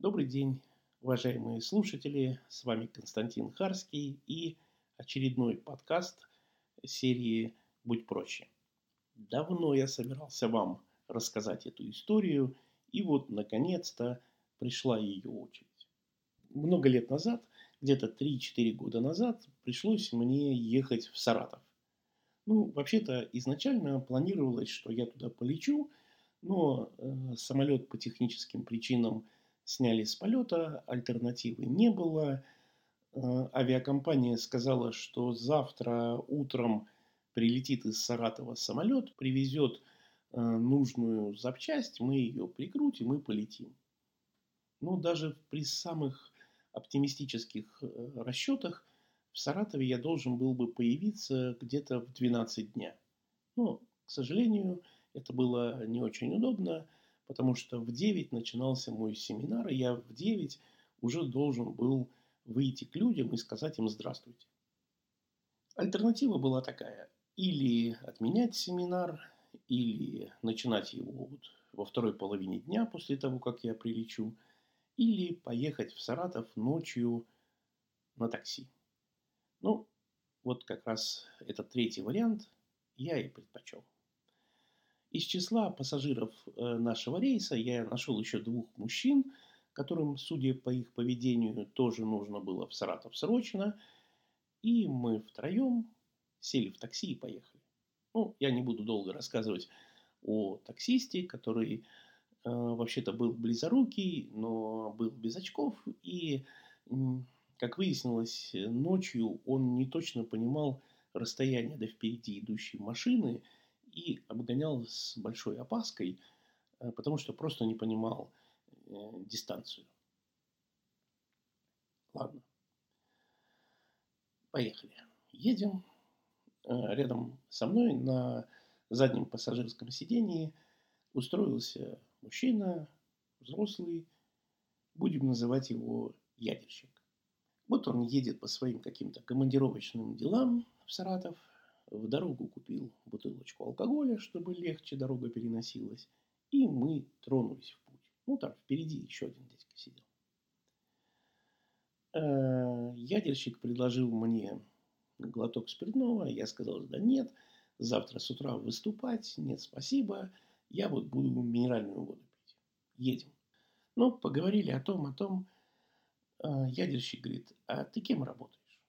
Добрый день, уважаемые слушатели. С вами Константин Харский и очередной подкаст серии «Будь проще». Давно я собирался вам рассказать эту историю, и вот, наконец-то, пришла ее очередь. Много лет назад, где-то 3-4 года назад, пришлось мне ехать в Саратов. Ну, вообще-то, изначально планировалось, что я туда полечу, но э, самолет по техническим причинам – сняли с полета, альтернативы не было. Э, авиакомпания сказала, что завтра утром прилетит из Саратова самолет, привезет э, нужную запчасть, мы ее прикрутим и полетим. Но даже при самых оптимистических э, расчетах в Саратове я должен был бы появиться где-то в 12 дня. Но, к сожалению, это было не очень удобно – потому что в 9 начинался мой семинар, и я в 9 уже должен был выйти к людям и сказать им здравствуйте. Альтернатива была такая. Или отменять семинар, или начинать его вот во второй половине дня после того, как я прилечу, или поехать в Саратов ночью на такси. Ну, вот как раз этот третий вариант я и предпочел. Из числа пассажиров э, нашего рейса я нашел еще двух мужчин, которым, судя по их поведению, тоже нужно было в Саратов срочно. И мы втроем сели в такси и поехали. Ну, я не буду долго рассказывать о таксисте, который э, вообще-то был близорукий, но был без очков. И, как выяснилось, ночью он не точно понимал расстояние до впереди идущей машины – и обгонял с большой опаской, э, потому что просто не понимал э, дистанцию. Ладно. Поехали. Едем. Э, рядом со мной на заднем пассажирском сидении устроился мужчина, взрослый, будем называть его ядерщик. Вот он едет по своим каким-то командировочным делам в Саратов, в дорогу купил бутылочку алкоголя, чтобы легче дорога переносилась. И мы тронулись в путь. Ну, там впереди еще один дядька сидел. Э, ядерщик предложил мне глоток спиртного. Я сказал, да нет, завтра с утра выступать, нет, спасибо. Я вот буду минеральную воду пить. Едем. Ну, поговорили о том, о том. Э, ядерщик говорит, а ты кем работаешь?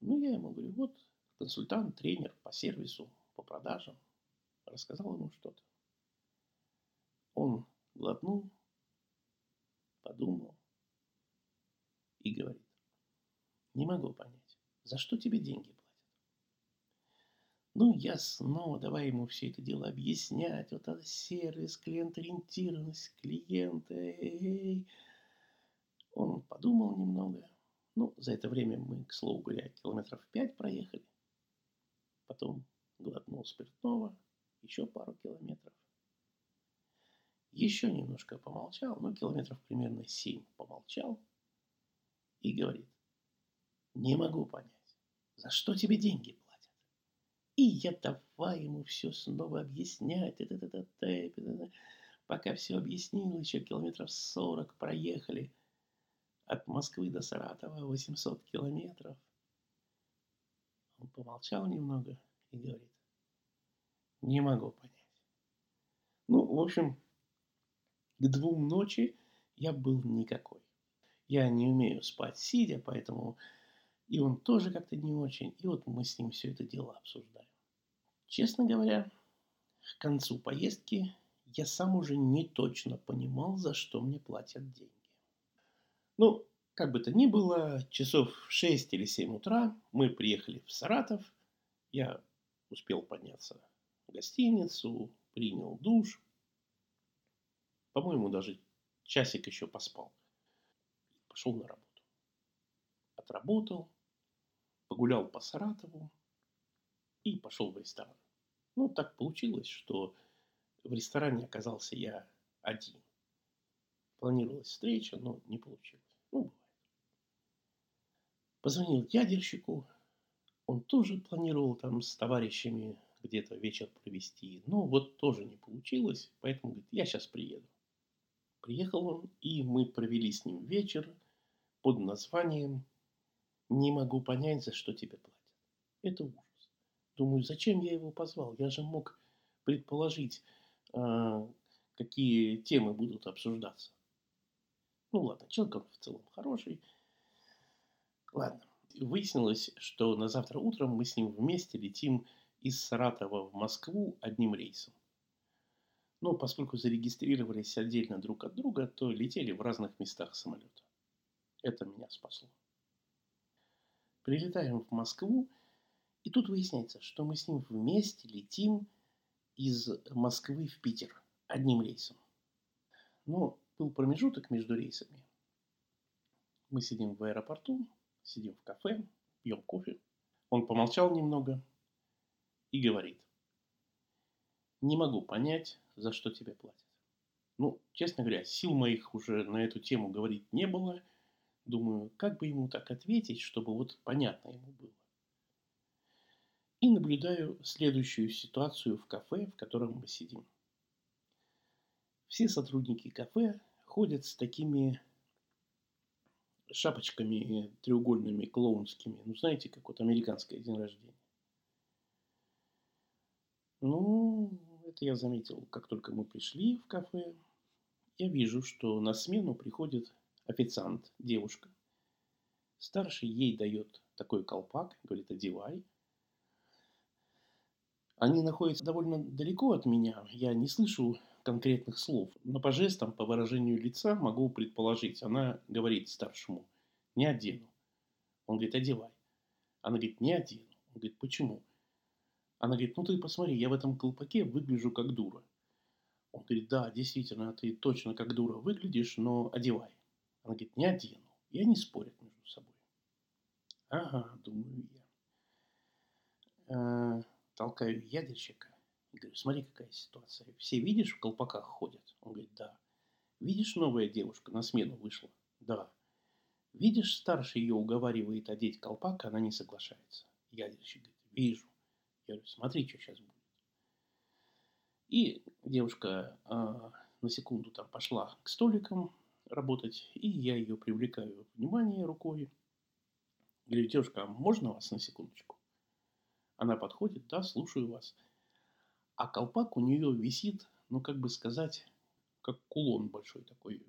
Ну, я ему говорю, вот консультант, тренер по сервису, по продажам. Рассказал ему что-то. Он глотнул, подумал и говорит, не могу понять, за что тебе деньги платят? Ну, я снова давай ему все это дело объяснять. Вот это сервис, клиент-ориентированность, клиенты. Он подумал немного. Ну, за это время мы, к слову говоря, километров пять проехали потом глотнул спиртного, еще пару километров. Еще немножко помолчал, ну, километров примерно семь помолчал и говорит, не могу понять, за что тебе деньги платят? И я давай ему все снова объяснять, это, это, это, это, это. пока все объяснил, еще километров сорок проехали. От Москвы до Саратова 800 километров – он помолчал немного и говорит, не могу понять. Ну, в общем, к двум ночи я был никакой. Я не умею спать сидя, поэтому и он тоже как-то не очень. И вот мы с ним все это дело обсуждаем. Честно говоря, к концу поездки я сам уже не точно понимал, за что мне платят деньги. Ну, как бы то ни было, часов в 6 или 7 утра мы приехали в Саратов. Я успел подняться в гостиницу, принял душ. По-моему, даже часик еще поспал. Пошел на работу. Отработал, погулял по Саратову и пошел в ресторан. Ну, так получилось, что в ресторане оказался я один. Планировалась встреча, но не получилось. Ну, Позвонил ядерщику. Он тоже планировал там с товарищами где-то вечер провести. Но вот тоже не получилось. Поэтому говорит, я сейчас приеду. Приехал он, и мы провели с ним вечер под названием «Не могу понять, за что тебе платят». Это ужас. Думаю, зачем я его позвал? Я же мог предположить, а, какие темы будут обсуждаться. Ну ладно, человек он в целом хороший. Ладно. Выяснилось, что на завтра утром мы с ним вместе летим из Саратова в Москву одним рейсом. Но поскольку зарегистрировались отдельно друг от друга, то летели в разных местах самолета. Это меня спасло. Прилетаем в Москву, и тут выясняется, что мы с ним вместе летим из Москвы в Питер одним рейсом. Но был промежуток между рейсами. Мы сидим в аэропорту, сидим в кафе, пьем кофе. Он помолчал немного и говорит, не могу понять, за что тебе платят. Ну, честно говоря, сил моих уже на эту тему говорить не было. Думаю, как бы ему так ответить, чтобы вот понятно ему было. И наблюдаю следующую ситуацию в кафе, в котором мы сидим. Все сотрудники кафе ходят с такими шапочками треугольными, клоунскими. Ну, знаете, как вот американское день рождения. Ну, это я заметил, как только мы пришли в кафе. Я вижу, что на смену приходит официант, девушка. Старший ей дает такой колпак, говорит, одевай. Они находятся довольно далеко от меня, я не слышу конкретных слов, но по жестам, по выражению лица могу предположить. Она говорит старшему, не одену. Он говорит, одевай. Она говорит, не одену. Он говорит, почему? Она говорит, ну ты посмотри, я в этом колпаке выгляжу как дура. Он говорит, да, действительно, ты точно как дура выглядишь, но одевай. Она говорит, не одену. И они спорят между собой. Ага, думаю я. Э, толкаю ядерщика и говорю, смотри, какая ситуация. Все, видишь, в колпаках ходят? Он говорит, да. Видишь, новая девушка на смену вышла? Да. Видишь, старший ее уговаривает одеть колпак, она не соглашается. Ядерщик говорит, вижу. Я говорю, смотри, что сейчас будет. И девушка э, на секунду там пошла к столикам работать, и я ее привлекаю внимание рукой. Говорю, девушка, а можно вас на секундочку? Она подходит, да, слушаю вас. А колпак у нее висит, ну, как бы сказать, как кулон большой такой,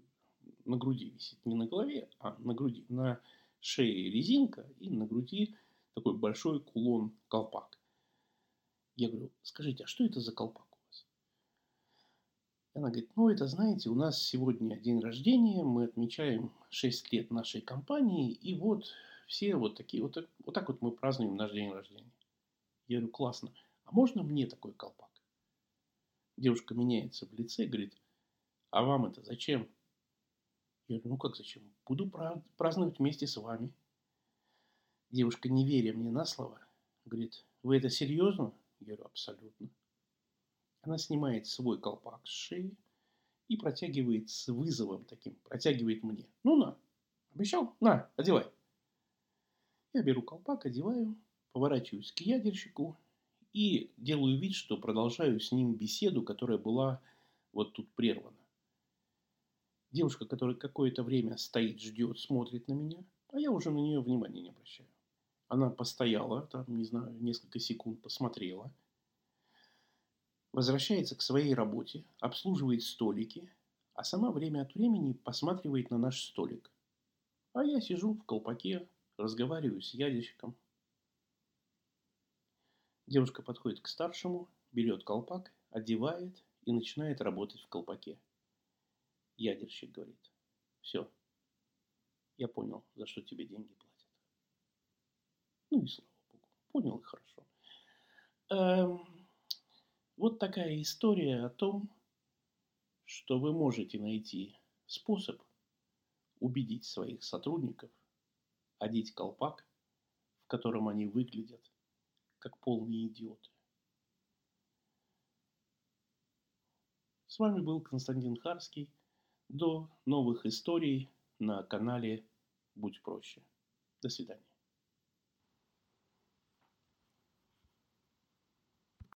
на груди висит. Не на голове, а на груди. На шее резинка и на груди такой большой кулон-колпак. Я говорю, скажите, а что это за колпак у вас? Она говорит, ну это, знаете, у нас сегодня день рождения, мы отмечаем 6 лет нашей компании, и вот все вот такие, вот, вот так вот мы празднуем наш день рождения. Я говорю, классно, а можно мне такой колпак? Девушка меняется в лице, говорит, а вам это зачем? Я говорю, ну как зачем? Буду праздновать вместе с вами. Девушка, не веря мне на слово, говорит, вы это серьезно? Я говорю, абсолютно. Она снимает свой колпак с шеи и протягивает с вызовом таким, протягивает мне. Ну на, обещал? На, одевай. Я беру колпак, одеваю, поворачиваюсь к ядерщику и делаю вид, что продолжаю с ним беседу, которая была вот тут прервана. Девушка, которая какое-то время стоит, ждет, смотрит на меня, а я уже на нее внимания не обращаю. Она постояла, там, не знаю, несколько секунд посмотрела, возвращается к своей работе, обслуживает столики, а сама время от времени посматривает на наш столик. А я сижу в колпаке, разговариваю с ядерщиком. Девушка подходит к старшему, берет колпак, одевает и начинает работать в колпаке. Ядерщик говорит, все, я понял, за что тебе деньги платят. Ну и слава богу. Понял и хорошо. Эм, вот такая история о том, что вы можете найти способ убедить своих сотрудников одеть колпак, в котором они выглядят как полные идиоты. С вами был Константин Харский. До новых историй на канале Будь проще. До свидания.